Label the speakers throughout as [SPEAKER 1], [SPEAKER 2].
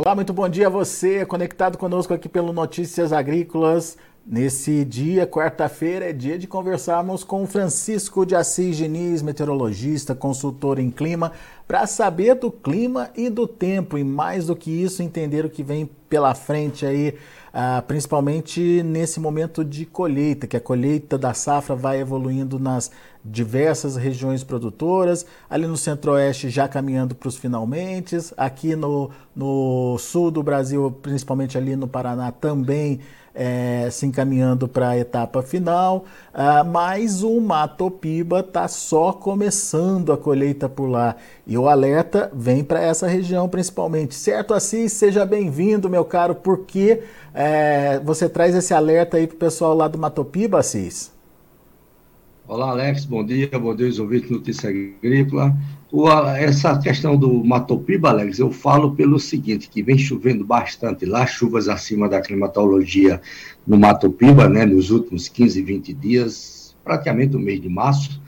[SPEAKER 1] Olá, muito bom dia a você, conectado conosco aqui pelo Notícias Agrícolas. Nesse dia, quarta-feira, é dia de conversarmos com Francisco de Assis Diniz, meteorologista, consultor em clima, para saber do clima e do tempo e mais do que isso, entender o que vem pela frente aí, ah, principalmente nesse momento de colheita, que a colheita da safra vai evoluindo nas diversas regiões produtoras, ali no centro-oeste já caminhando para os finalmente, aqui no, no sul do Brasil, principalmente ali no Paraná, também é, se encaminhando para a etapa final, ah, mas o Mato Piba está só começando a colheita por lá. E o alerta vem para essa região principalmente. Certo, Assis? Seja bem-vindo, meu caro. Por que é, você traz esse alerta aí para o pessoal lá do Mato Piba, Assis?
[SPEAKER 2] Olá, Alex, bom dia, bom dia, os ouvintes Notícia Agrícola. O, essa questão do Matopiba, Alex, eu falo pelo seguinte, que vem chovendo bastante lá, chuvas acima da climatologia no Matopiba, né, nos últimos 15, 20 dias, praticamente o mês de março,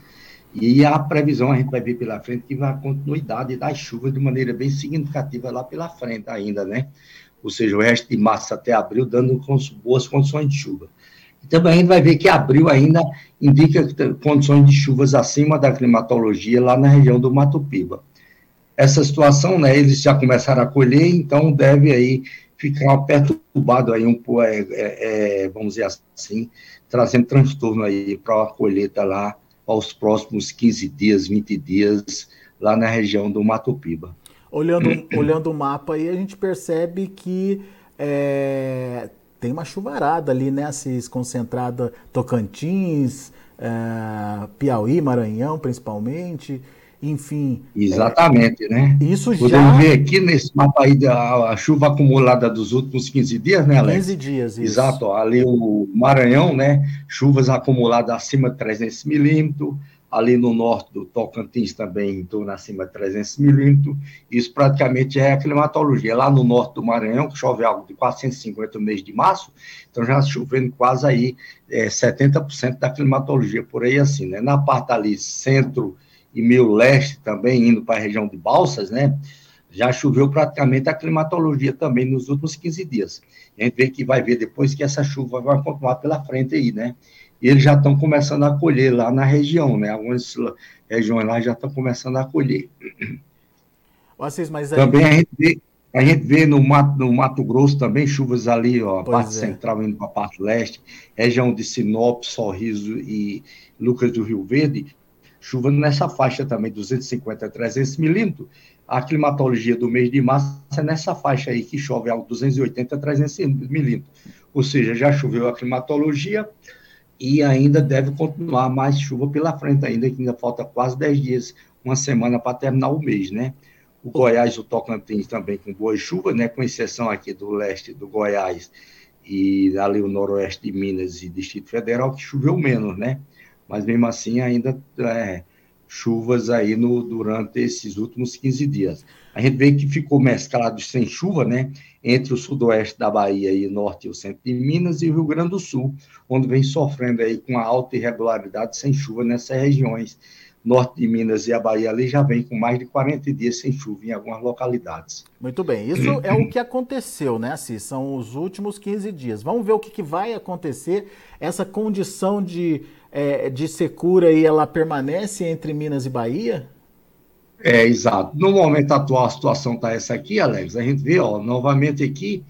[SPEAKER 2] e a previsão a gente vai ver pela frente que vai a continuidade das chuvas de maneira bem significativa lá pela frente ainda, né? Ou seja, o resto de março até abril dando boas condições de chuva. Também a gente vai ver que abril ainda indica condições de chuvas acima da climatologia lá na região do Mato Piba. Essa situação, né, eles já começaram a colher, então deve aí ficar perturbado aí um pouco, é, é, é, vamos dizer assim, trazendo transtorno aí para a colheita lá aos próximos 15 dias, 20 dias, lá na região do Mato Piba.
[SPEAKER 1] Olhando, olhando o mapa aí, a gente percebe que é, tem uma chuvarada ali, né, Assis, concentrada Tocantins, é, Piauí, Maranhão, principalmente, enfim.
[SPEAKER 2] Exatamente, é, né?
[SPEAKER 1] Isso
[SPEAKER 2] Podemos já... Podemos ver aqui nesse mapa aí da a chuva acumulada dos últimos 15 dias, né, Alex?
[SPEAKER 1] 15 dias, isso.
[SPEAKER 2] Exato, ó, ali o Maranhão, né, chuvas acumuladas acima de 300 milímetros, ali no norte do Tocantins também em torno acima de 300 milímetros, isso praticamente é a climatologia. Lá no norte do Maranhão, que chove algo de 450 no mês de março, então já chovendo quase aí é, 70% da climatologia, por aí assim, né? Na parte ali centro e meio leste também, indo para a região de Balsas, né? Já choveu praticamente a climatologia também nos últimos 15 dias. A gente vê que vai ver depois que essa chuva vai continuar pela frente aí, né? e eles já estão começando a colher lá na região, né? Algumas regiões lá já estão começando a colher.
[SPEAKER 1] Vocês, mas
[SPEAKER 2] aí... Também a gente vê, a gente vê no, Mato, no Mato Grosso também chuvas ali, ó, a parte é. central indo para a parte leste, região de Sinop, Sorriso e Lucas do Rio Verde, chuva nessa faixa também, 250 a 300 milímetros. A climatologia do mês de março é nessa faixa aí, que chove algo 280 a 300 milímetros. Ou seja, já choveu a climatologia, e ainda deve continuar mais chuva pela frente ainda, que ainda falta quase 10 dias, uma semana para terminar o mês, né? O Goiás, o Tocantins também com boa chuva, né? Com exceção aqui do leste do Goiás e ali o noroeste de Minas e Distrito Federal, que choveu menos, né? Mas mesmo assim ainda é, chuvas aí no, durante esses últimos 15 dias. A gente vê que ficou mesclado sem chuva, né, entre o sudoeste da Bahia e norte e o centro de Minas e o Rio Grande do Sul, onde vem sofrendo aí com a alta irregularidade sem chuva nessas regiões. Norte de Minas e a Bahia ali já vem com mais de 40 dias sem chuva em algumas localidades.
[SPEAKER 1] Muito bem, isso é o que aconteceu, né, Assis? São os últimos 15 dias. Vamos ver o que, que vai acontecer. Essa condição de é, de secura e ela permanece entre Minas e Bahia?
[SPEAKER 2] É, exato. No momento atual, a situação está essa aqui, Alex. A gente vê, ó, novamente aqui,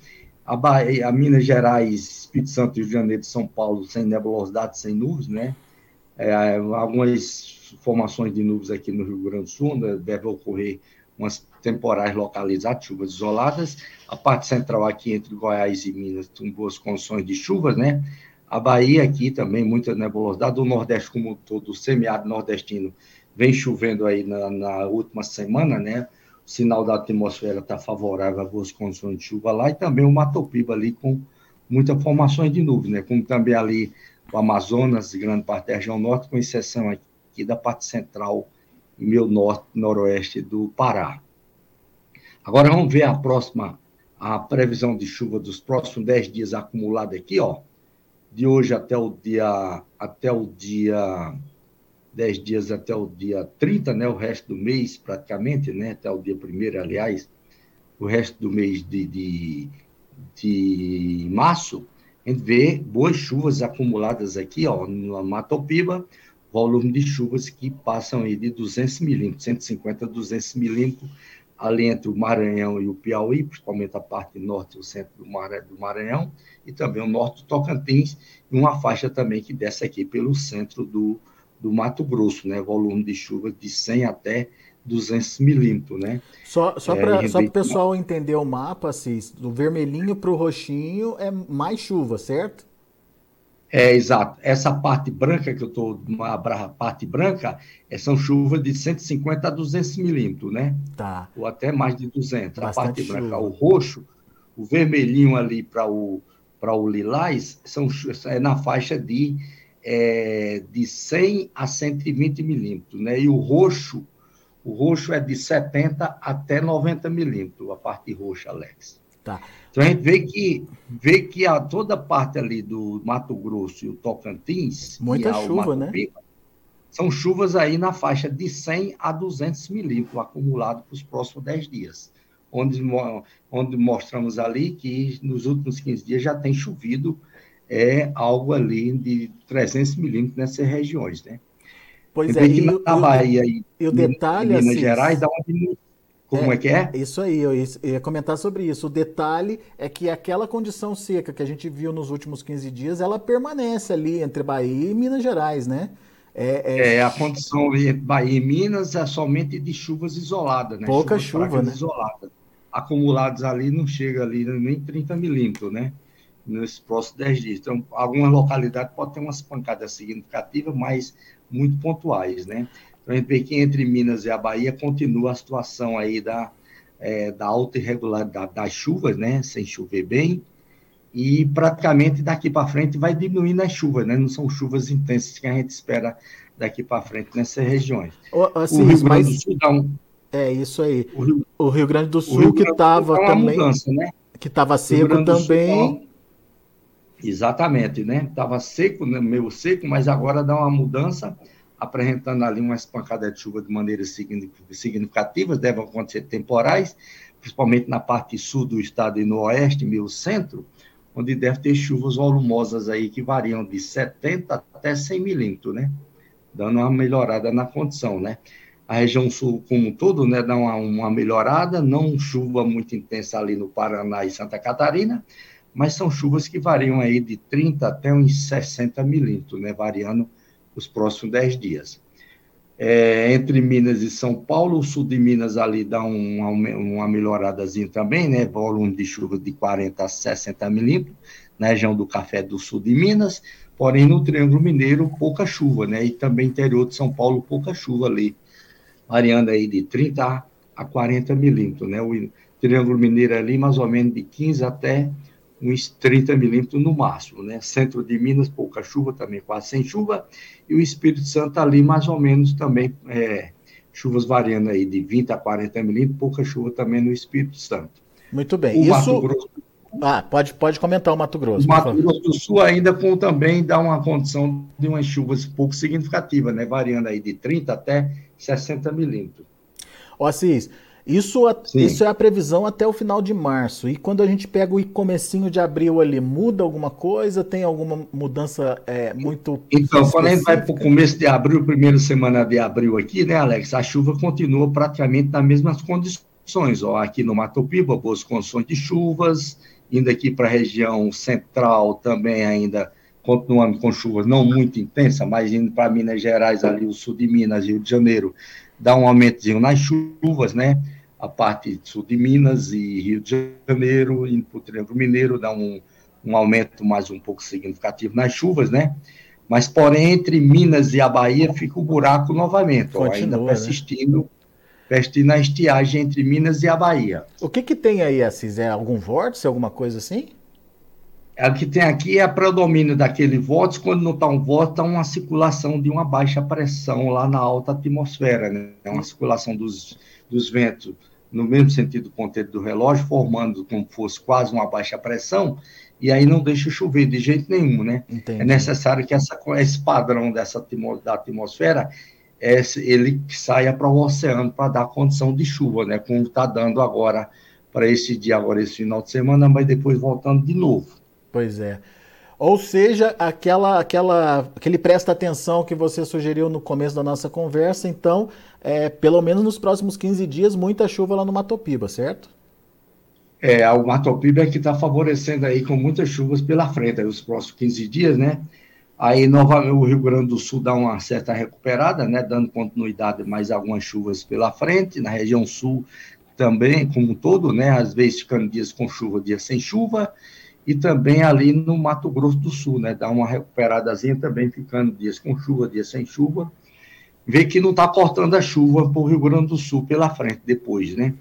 [SPEAKER 2] a, Bahia, a Minas Gerais, Espírito Santo, Rio de Janeiro, São Paulo, sem nebulosidade, sem nuvens, né? É, algumas formações de nuvens aqui no Rio Grande do Sul, né? deve ocorrer umas temporais localizadas, chuvas isoladas. A parte central aqui entre Goiás e Minas, com boas condições de chuvas, né? A Bahia aqui também, muita nebulosidade. O Nordeste como todo, o semiárido nordestino, vem chovendo aí na, na, última semana, né? O sinal da atmosfera está favorável a boas condições de chuva lá. E também o Mato Piba ali com muitas formações de nuvens, né? Como também ali o Amazonas, grande parte da região norte, com exceção aqui da parte central meio norte, noroeste do Pará. Agora vamos ver a próxima, a previsão de chuva dos próximos 10 dias acumulada aqui, ó de hoje até o dia até o dia 10 dias até o dia 30, né, o resto do mês praticamente, né, até o dia 1 aliás, o resto do mês de, de, de março, a gente vê boas chuvas acumuladas aqui, ó, no Matopiba, volume de chuvas que passam aí de 200 milímetros, 150 a 200 milímetros, ali entre o Maranhão e o Piauí, principalmente a parte norte e o centro do, do Maranhão, e também o norte do Tocantins, e uma faixa também que desce aqui pelo centro do, do Mato Grosso, né? Volume de chuva de 100 até 200 milímetros, né?
[SPEAKER 1] Só, só é, para o pessoal entender o mapa, Assis, do vermelhinho para o roxinho é mais chuva, certo?
[SPEAKER 2] É, exato. Essa parte branca que eu estou, a parte branca, é, são chuvas de 150 a 200 milímetros, né?
[SPEAKER 1] Tá.
[SPEAKER 2] Ou até mais de 200. Bastante a parte chuva. branca, o roxo, o vermelhinho ali para o, o lilás, são, é na faixa de, é, de 100 a 120 milímetros, né? E o roxo, o roxo é de 70 até 90 milímetros, a parte roxa, Alex.
[SPEAKER 1] Tá.
[SPEAKER 2] Então a gente vê que, vê que a, toda a parte ali do Mato Grosso e o Tocantins.
[SPEAKER 1] Muita chuva, né? Pipa,
[SPEAKER 2] são chuvas aí na faixa de 100 a 200 milímetros acumulado para os próximos 10 dias. Onde, onde mostramos ali que nos últimos 15 dias já tem chovido é, algo ali de 300 milímetros nessas regiões, né?
[SPEAKER 1] Pois é, e,
[SPEAKER 2] na Bahia e,
[SPEAKER 1] e o detalhe,
[SPEAKER 2] Minas
[SPEAKER 1] assim,
[SPEAKER 2] Gerais dá uma diminuição como é, é, que é?
[SPEAKER 1] Isso aí, eu ia comentar sobre isso. O detalhe é que aquela condição seca que a gente viu nos últimos 15 dias, ela permanece ali entre Bahia e Minas Gerais, né?
[SPEAKER 2] É, é... é a condição entre Bahia e Minas é somente de chuvas isoladas, né?
[SPEAKER 1] Pouca chuvas chuva, né?
[SPEAKER 2] Isoladas. Acumulados ali não chega ali nem 30 milímetros, né? Nesses próximos 10 dias. Então, algumas localidades podem ter umas pancadas significativas, mas muito pontuais, né? Então, a gente vê que entre Minas e a Bahia continua a situação aí da, é, da alta irregularidade das chuvas, né? Sem chover bem. E praticamente daqui para frente vai diminuindo as chuvas, né? Não são chuvas intensas que a gente espera daqui para frente nessas regiões.
[SPEAKER 1] assim, o Rio Grande do Sul dá um. É isso aí. O Rio, o Rio Grande do Sul que estava também. Mudança, né? Que estava seco também. Sul,
[SPEAKER 2] exatamente, né? Estava seco, né? meio seco, mas agora dá uma mudança apresentando ali uma espancada de chuva de maneira significativa, devem acontecer temporais, principalmente na parte sul do estado e no oeste, meio centro, onde deve ter chuvas volumosas aí que variam de 70 até 100 milímetros, né? Dando uma melhorada na condição, né? A região sul, como um todo, né, dá uma, uma melhorada, não chuva muito intensa ali no Paraná e Santa Catarina, mas são chuvas que variam aí de 30 até uns 60 milímetros, né? Variando os próximos 10 dias. É, entre Minas e São Paulo, o sul de Minas ali dá um, uma, uma melhoradazinha também, né? Volume de chuva de 40 a 60 milímetros, na região do Café do sul de Minas, porém no Triângulo Mineiro, pouca chuva, né? E também interior de São Paulo, pouca chuva ali, variando aí de 30 a 40 milímetros, né? O Triângulo Mineiro ali, mais ou menos de 15 até uns 30 milímetros no máximo, né? Centro de Minas, pouca chuva, também quase sem chuva, e o Espírito Santo ali, mais ou menos, também, é, chuvas variando aí de 20 a 40 milímetros, pouca chuva também no Espírito Santo.
[SPEAKER 1] Muito bem. O Isso... Mato Grosso... Ah, pode, pode comentar o Mato Grosso.
[SPEAKER 2] O Mato Grosso do Sul ainda com também dá uma condição de umas chuvas pouco significativas, né? Variando aí de 30 até 60 milímetros.
[SPEAKER 1] Ó, Assis, isso, isso é a previsão até o final de março. E quando a gente pega o comecinho de abril ali, muda alguma coisa? Tem alguma mudança é, muito.
[SPEAKER 2] Então, específica? quando a gente vai para o começo de abril, primeira semana de abril aqui, né, Alex? A chuva continua praticamente nas mesmas condições. Ó, aqui no Mato Piba, boas condições de chuvas, indo aqui para a região central também ainda continuando com chuvas não muito intensas, mas indo para Minas Gerais, ali o sul de Minas, Rio de Janeiro, dá um aumentozinho nas chuvas, né? A parte sul de Minas e Rio de Janeiro, indo para o Triângulo Mineiro, dá um, um aumento mais um pouco significativo nas chuvas, né? Mas, porém, entre Minas e a Bahia fica o buraco novamente, Continua, ó, ainda né? persistindo, né? persistindo a estiagem entre Minas e a Bahia.
[SPEAKER 1] O que, que tem aí, Assis? É algum vórtice, alguma coisa assim?
[SPEAKER 2] O que tem aqui é a predomínio daquele vórtice, quando não está um vórtice, está uma circulação de uma baixa pressão lá na alta atmosfera, né? É uma circulação dos, dos ventos no mesmo sentido do ponteiro do relógio, formando como fosse quase uma baixa pressão, e aí não deixa chover de jeito nenhum, né? Entendi. É necessário que essa, esse padrão dessa da atmosfera é, ele saia para o oceano para dar condição de chuva, né? Como está dando agora para esse dia agora, esse final de semana, mas depois voltando de novo.
[SPEAKER 1] Pois é. Ou seja, aquela, aquela, aquele presta atenção que você sugeriu no começo da nossa conversa, então, é, pelo menos nos próximos 15 dias, muita chuva lá no Matopiba, certo?
[SPEAKER 2] É, o Matopiba é que está favorecendo aí com muitas chuvas pela frente, aí, os próximos 15 dias, né? Aí, novamente, o Rio Grande do Sul dá uma certa recuperada, né? Dando continuidade mais algumas chuvas pela frente, na região sul também, como um todo, né? Às vezes ficando dias com chuva, dias sem chuva, e também ali no Mato Grosso do Sul, né? Dá uma recuperadazinha também, ficando dias com chuva, dias sem chuva. Vê que não está cortando a chuva para o Rio Grande do Sul pela frente depois, né?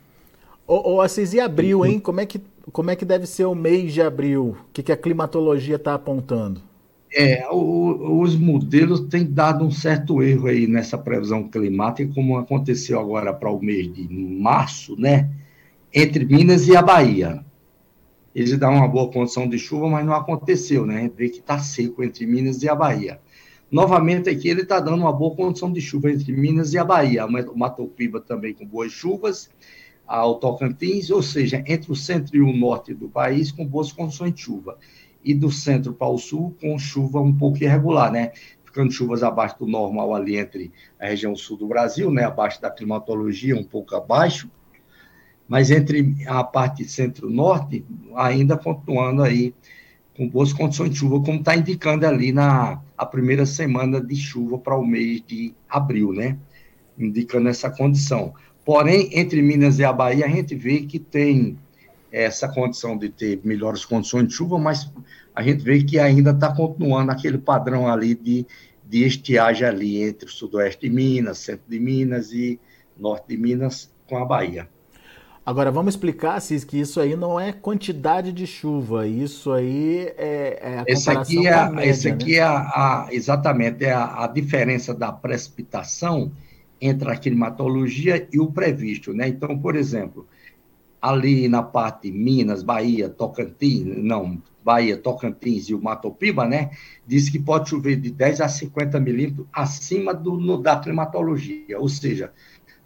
[SPEAKER 1] Ô, ô Assis, e abril, hein? Como é, que, como é que deve ser o mês de abril? O que, que a climatologia está apontando?
[SPEAKER 2] É, o, os modelos têm dado um certo erro aí nessa previsão climática, como aconteceu agora para o mês de março, né? Entre Minas e a Bahia eles dão uma boa condição de chuva, mas não aconteceu, né? Vê que está seco entre Minas e a Bahia. Novamente aqui ele está dando uma boa condição de chuva entre Minas e a Bahia, o Mato Piba também com boas chuvas, ao Tocantins, ou seja, entre o centro e o norte do país com boas condições de chuva. E do centro para o sul com chuva um pouco irregular, né? Ficando chuvas abaixo do normal ali entre a região sul do Brasil, né? Abaixo da climatologia, um pouco abaixo mas entre a parte centro-norte, ainda continuando aí com boas condições de chuva, como está indicando ali na a primeira semana de chuva para o mês de abril, né? Indicando essa condição. Porém, entre Minas e a Bahia, a gente vê que tem essa condição de ter melhores condições de chuva, mas a gente vê que ainda está continuando aquele padrão ali de, de estiagem ali entre o sudoeste de Minas, centro de Minas e norte de Minas com a Bahia.
[SPEAKER 1] Agora, vamos explicar, Cis, que isso aí não é quantidade de chuva, isso aí é, é a
[SPEAKER 2] esse aqui é, média, Esse aqui né? é a, a, exatamente é a, a, diferença da precipitação entre a climatologia e o previsto, né? Então, por exemplo, ali na parte Minas, Bahia, Tocantins, não, Bahia, Tocantins e o Mato Piba, né? Diz que pode chover de 10 a 50 milímetros acima do, no, da climatologia, ou seja,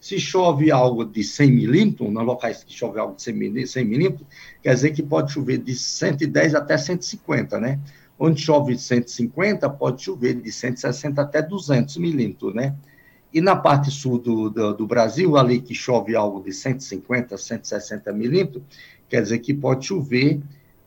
[SPEAKER 2] se chove algo de 100 milímetros, nos locais que chove algo de 100 milímetros, quer dizer que pode chover de 110 até 150, né? Onde chove 150, pode chover de 160 até 200 milímetros, né? E na parte sul do, do, do, Brasil, ali que chove algo de 150, 160 milímetros, quer dizer que pode chover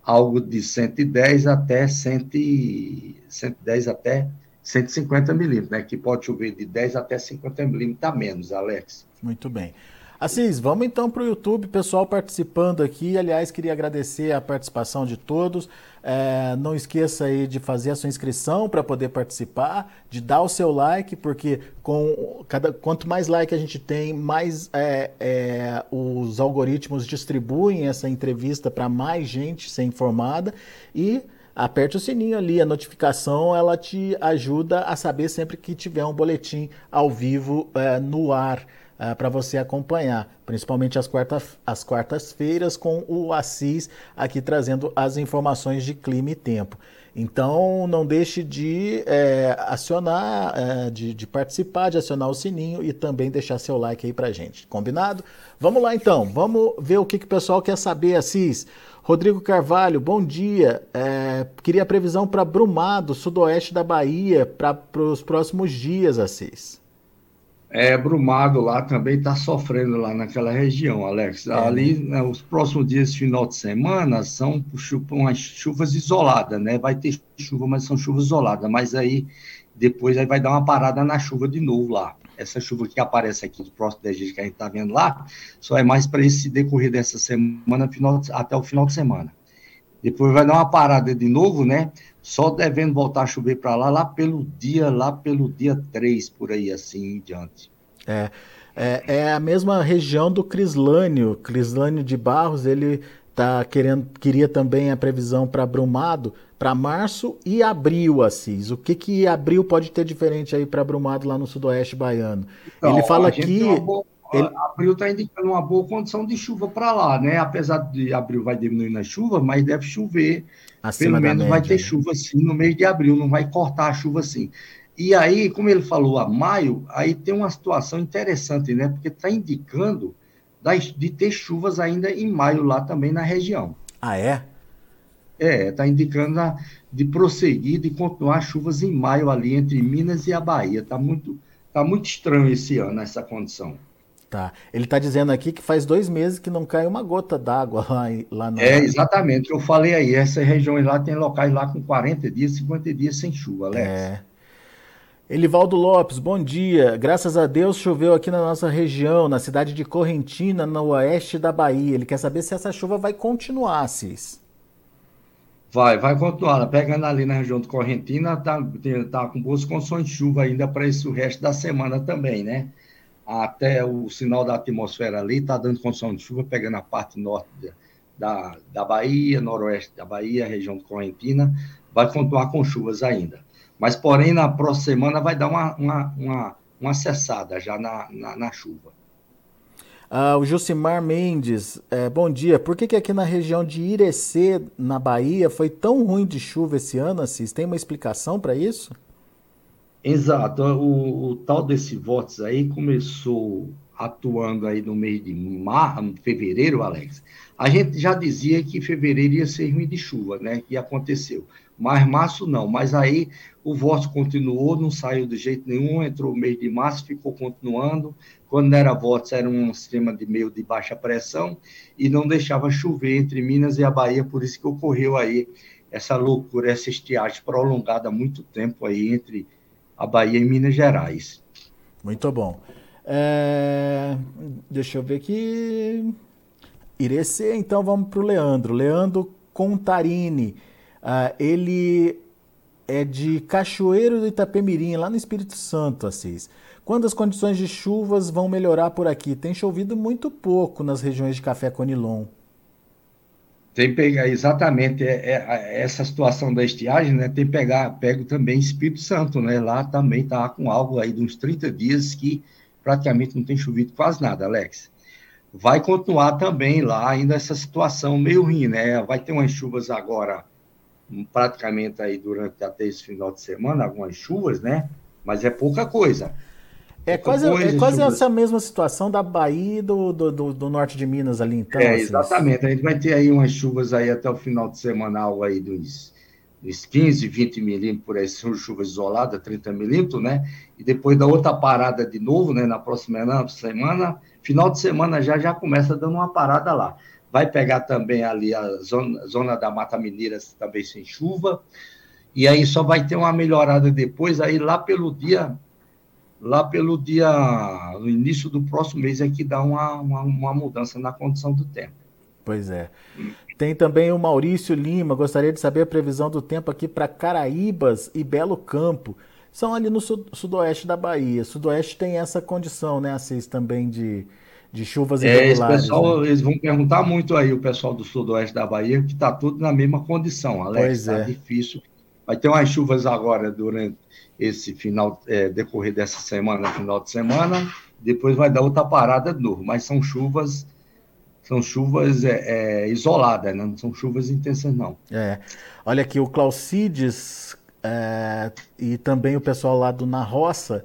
[SPEAKER 2] algo de 110 até 100, 110 até 150 milímetros, né? Que pode chover de 10 até 50 milímetros a menos, Alex.
[SPEAKER 1] Muito bem. Assis, vamos então para o YouTube, pessoal participando aqui. Aliás, queria agradecer a participação de todos. É, não esqueça aí de fazer a sua inscrição para poder participar, de dar o seu like, porque com cada, quanto mais like a gente tem, mais é, é, os algoritmos distribuem essa entrevista para mais gente ser informada e aperte o sininho ali, a notificação ela te ajuda a saber sempre que tiver um boletim ao vivo é, no ar uh, para você acompanhar, principalmente as, quarta, as quartas-feiras com o Assis aqui trazendo as informações de clima e tempo. Então não deixe de é, acionar, é, de, de, participar, de acionar o sininho e também deixar seu like aí pra gente. Combinado? Vamos lá então, vamos ver o que, que o pessoal quer saber, Assis. Rodrigo Carvalho, bom dia. É, queria previsão para Brumado, sudoeste da Bahia, para os próximos dias, Assis.
[SPEAKER 2] É, Brumado lá também está sofrendo lá naquela região, Alex. É. Ali, né, os próximos dias, final de semana, são umas chuvas isoladas, né? Vai ter chuva, mas são chuvas isoladas. Mas aí, depois, aí vai dar uma parada na chuva de novo lá. Essa chuva que aparece aqui do próximo da gente que a gente está vendo lá, só é mais para esse decorrer dessa semana, final, até o final de semana. Depois vai dar uma parada de novo, né? Só devendo voltar a chover para lá, lá pelo dia, lá pelo dia 3, por aí, assim em diante.
[SPEAKER 1] É, é, é a mesma região do Crislânio. Crislânio de Barros, ele tá querendo, queria também a previsão para Brumado para março e abril, Assis. O que que abril pode ter diferente aí para Brumado lá no sudoeste baiano?
[SPEAKER 2] Então, ele fala que ele... Abril está indicando uma boa condição de chuva para lá, né? Apesar de abril vai diminuir na chuva, mas deve chover. Acima Pelo menos vai ter né? chuva sim no mês de abril, não vai cortar a chuva assim. E aí, como ele falou a maio, aí tem uma situação interessante, né? Porque está indicando de ter chuvas ainda em maio lá também na região.
[SPEAKER 1] Ah, é?
[SPEAKER 2] É, está indicando a, de prosseguir, de continuar chuvas em maio ali entre Minas e a Bahia. Está muito, tá muito estranho esse ano essa condição.
[SPEAKER 1] Tá. Ele está dizendo aqui que faz dois meses que não cai uma gota d'água lá, lá
[SPEAKER 2] na. É, exatamente. Eu falei aí, essas regiões lá tem locais lá com 40 dias, 50 dias sem chuva, Alex. É.
[SPEAKER 1] Elivaldo Lopes, bom dia. Graças a Deus choveu aqui na nossa região, na cidade de Correntina, no oeste da Bahia. Ele quer saber se essa chuva vai continuar, Cis.
[SPEAKER 2] Vai, vai continuar. Pegando ali na região de Correntina, tá, tá com boas condições de chuva ainda para esse o resto da semana também, né? Até o sinal da atmosfera ali está dando condição de chuva, pegando a parte norte da, da Bahia, noroeste da Bahia, região de Correntina, vai continuar com chuvas ainda. Mas, porém, na próxima semana vai dar uma, uma, uma, uma cessada já na, na, na chuva.
[SPEAKER 1] Ah, o Jucimar Mendes, é, bom dia. Por que, que aqui na região de Irecê, na Bahia, foi tão ruim de chuva esse ano, Assis? Tem uma explicação para isso?
[SPEAKER 2] Exato. O, o, tal desse vórtice aí começou atuando aí no mês de mar, fevereiro, Alex. A gente já dizia que fevereiro ia ser ruim de chuva, né? E aconteceu mas março não. Mas aí o voto continuou, não saiu de jeito nenhum, entrou o mês de março, ficou continuando. Quando era votos, era um sistema de meio de baixa pressão e não deixava chover entre Minas e a Bahia, por isso que ocorreu aí essa loucura, essa estiagem prolongada há muito tempo aí entre a Bahia e Minas Gerais.
[SPEAKER 1] Muito bom. É... Deixa eu ver aqui. Irecê, então vamos para o Leandro. Leandro Contarini. Uh, ele é de Cachoeiro do Itapemirim, lá no Espírito Santo, Assis. Quando as condições de chuvas vão melhorar por aqui? Tem chovido muito pouco nas regiões de Café Conilon.
[SPEAKER 2] Tem pegar exatamente é, é, essa situação da estiagem, né? Tem pegar, pego também Espírito Santo, né? Lá também tá com algo aí de uns 30 dias que praticamente não tem chovido quase nada, Alex. Vai continuar também lá ainda essa situação meio ruim, né? Vai ter umas chuvas agora praticamente aí durante até esse final de semana, algumas chuvas, né? Mas é pouca coisa.
[SPEAKER 1] É quase, é quase essa mesma situação da Bahia e do, do, do, do, norte de Minas ali, então.
[SPEAKER 2] É, assim. exatamente. A gente vai ter aí umas chuvas aí até o final de semana, algo aí dos, dos 15, 20 milímetros, por aí, são chuvas isoladas, 30 milímetros, né? E depois da outra parada de novo, né? Na próxima semana, final de semana já já começa dando uma parada lá vai pegar também ali a zona, zona da Mata Mineira também sem chuva, e aí só vai ter uma melhorada depois, aí lá pelo dia, lá pelo dia, no início do próximo mês é que dá uma, uma, uma mudança na condição do tempo.
[SPEAKER 1] Pois é. Tem também o Maurício Lima, gostaria de saber a previsão do tempo aqui para Caraíbas e Belo Campo. São ali no sudoeste da Bahia. Sudoeste tem essa condição, né, Assis, também de, de chuvas irregulares.
[SPEAKER 2] É, esse pessoal, né? eles vão perguntar muito aí, o pessoal do sudoeste da Bahia, que está tudo na mesma condição, Alex. Está é. difícil. Vai ter umas chuvas agora durante esse final, é, decorrer dessa semana, final de semana, depois vai dar outra parada de novo, mas são chuvas são chuvas é, é, isoladas, né? não são chuvas intensas, não.
[SPEAKER 1] É. Olha aqui, o Claucides é, e também o pessoal lá do Na Roça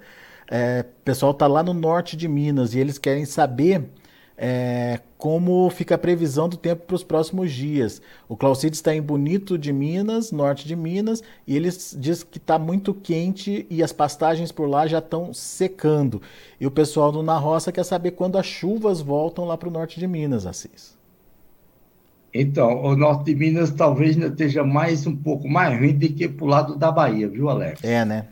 [SPEAKER 1] é, o pessoal está lá no norte de Minas e eles querem saber é, como fica a previsão do tempo para os próximos dias. O Claucides está em Bonito de Minas, norte de Minas, e eles diz que está muito quente e as pastagens por lá já estão secando. E o pessoal do Na Roça quer saber quando as chuvas voltam lá para o norte de Minas, Assis.
[SPEAKER 2] Então, o norte de Minas talvez esteja mais um pouco mais ruim do que para o lado da Bahia, viu, Alex?
[SPEAKER 1] É, né?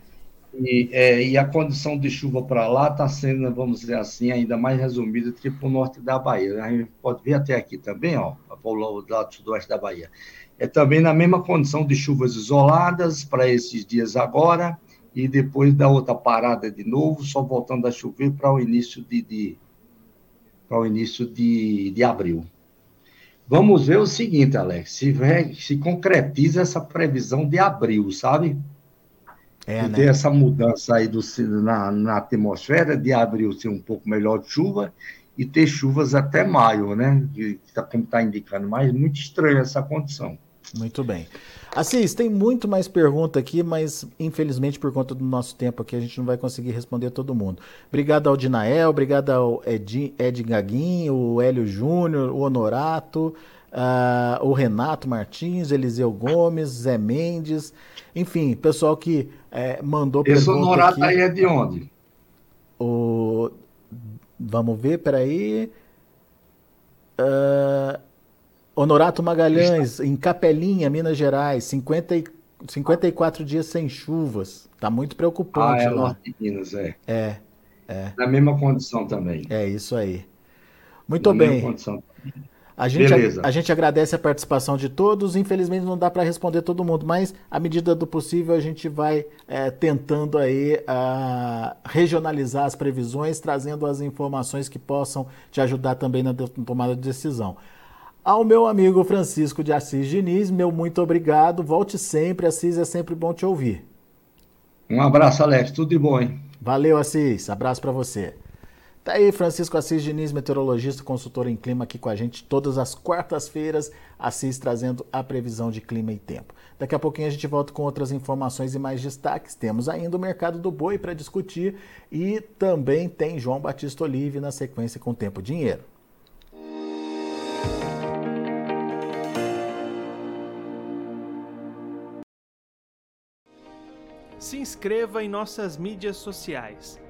[SPEAKER 2] E, é, e, a condição de chuva para lá está sendo, vamos dizer assim, ainda mais resumida do que para o norte da Bahia. A gente pode ver até aqui também, ó, para o lado sudoeste da Bahia. É também na mesma condição de chuvas isoladas para esses dias agora, e depois da outra parada de novo, só voltando a chover para o início de, de para o início de, de abril. Vamos ver o seguinte, Alex, se, se concretiza essa previsão de abril, sabe? É, né? ter essa mudança aí do, na, na atmosfera de abril ser um pouco melhor de chuva e ter chuvas até maio, né? Que, tá, como está indicando, mas muito estranho essa condição.
[SPEAKER 1] Muito bem. Assis, tem muito mais pergunta aqui, mas infelizmente por conta do nosso tempo aqui a gente não vai conseguir responder todo mundo. Obrigado ao Dinael, obrigado ao Ed, Ed Gaguinho, o Hélio Júnior, o Honorato, uh, o Renato Martins, Eliseu Gomes, Zé Mendes, enfim, pessoal que é, mandou
[SPEAKER 2] Esse pergunta Esse Honorato aqui. aí é de onde?
[SPEAKER 1] O... Vamos ver, peraí. Uh... Honorato Magalhães, em Capelinha, Minas Gerais, 50 e, 54 dias sem chuvas. Está muito preocupante
[SPEAKER 2] ah, é. Norte de Minas, é.
[SPEAKER 1] É, é.
[SPEAKER 2] Na mesma condição também.
[SPEAKER 1] É isso aí. Muito Na bem. A gente, a, a, gente agradece a participação de todos. Infelizmente não dá para responder todo mundo, mas à medida do possível a gente vai é, tentando aí a regionalizar as previsões, trazendo as informações que possam te ajudar também na tomada de decisão. Ao meu amigo Francisco de Assis Diniz, meu muito obrigado. Volte sempre, Assis, é sempre bom te ouvir.
[SPEAKER 2] Um abraço, Alex. Tudo de bom, hein?
[SPEAKER 1] Valeu, Assis. Abraço para você. Tá aí, Francisco Assis Diniz, meteorologista, consultor em clima, aqui com a gente todas as quartas-feiras. Assis trazendo a previsão de clima e tempo. Daqui a pouquinho a gente volta com outras informações e mais destaques. Temos ainda o mercado do boi para discutir e também tem João Batista Olive na sequência com Tempo Dinheiro.
[SPEAKER 3] se inscreva em nossas mídias sociais.